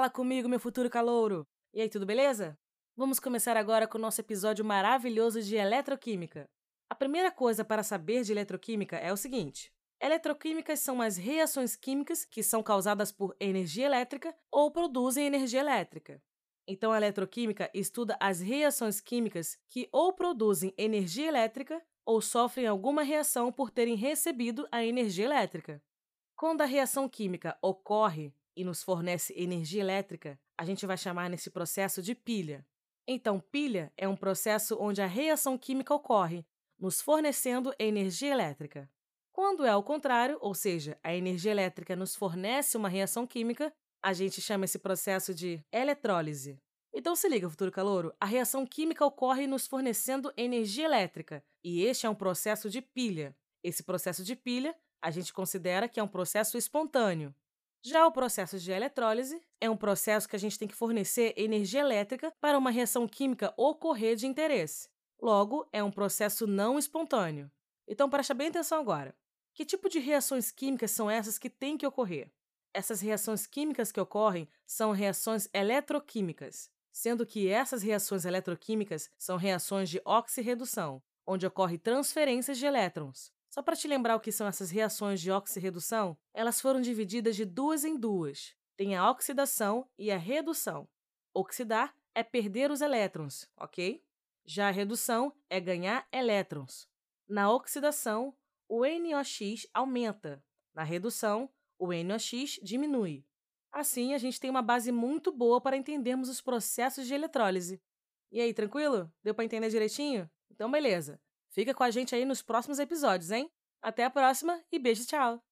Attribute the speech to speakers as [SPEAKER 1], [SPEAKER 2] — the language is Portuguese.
[SPEAKER 1] Fala comigo, meu futuro calouro! E aí, tudo beleza? Vamos começar agora com o nosso episódio maravilhoso de eletroquímica. A primeira coisa para saber de eletroquímica é o seguinte: eletroquímicas são as reações químicas que são causadas por energia elétrica ou produzem energia elétrica. Então, a eletroquímica estuda as reações químicas que ou produzem energia elétrica ou sofrem alguma reação por terem recebido a energia elétrica. Quando a reação química ocorre e nos fornece energia elétrica, a gente vai chamar nesse processo de pilha. Então, pilha é um processo onde a reação química ocorre, nos fornecendo energia elétrica. Quando é ao contrário, ou seja, a energia elétrica nos fornece uma reação química, a gente chama esse processo de eletrólise. Então se liga, futuro calouro, a reação química ocorre nos fornecendo energia elétrica, e este é um processo de pilha. Esse processo de pilha a gente considera que é um processo espontâneo. Já o processo de eletrólise é um processo que a gente tem que fornecer energia elétrica para uma reação química ocorrer de interesse. Logo, é um processo não espontâneo. Então, preste bem atenção agora. Que tipo de reações químicas são essas que têm que ocorrer? Essas reações químicas que ocorrem são reações eletroquímicas, sendo que essas reações eletroquímicas são reações de oxirredução, onde ocorre transferências de elétrons. Só para te lembrar o que são essas reações de oxirredução, elas foram divididas de duas em duas. Tem a oxidação e a redução. Oxidar é perder os elétrons, ok? Já a redução é ganhar elétrons. Na oxidação, o NOx aumenta. Na redução, o NOx diminui. Assim, a gente tem uma base muito boa para entendermos os processos de eletrólise. E aí, tranquilo? Deu para entender direitinho? Então, beleza. Fica com a gente aí nos próximos episódios, hein? Até a próxima e beijo, tchau!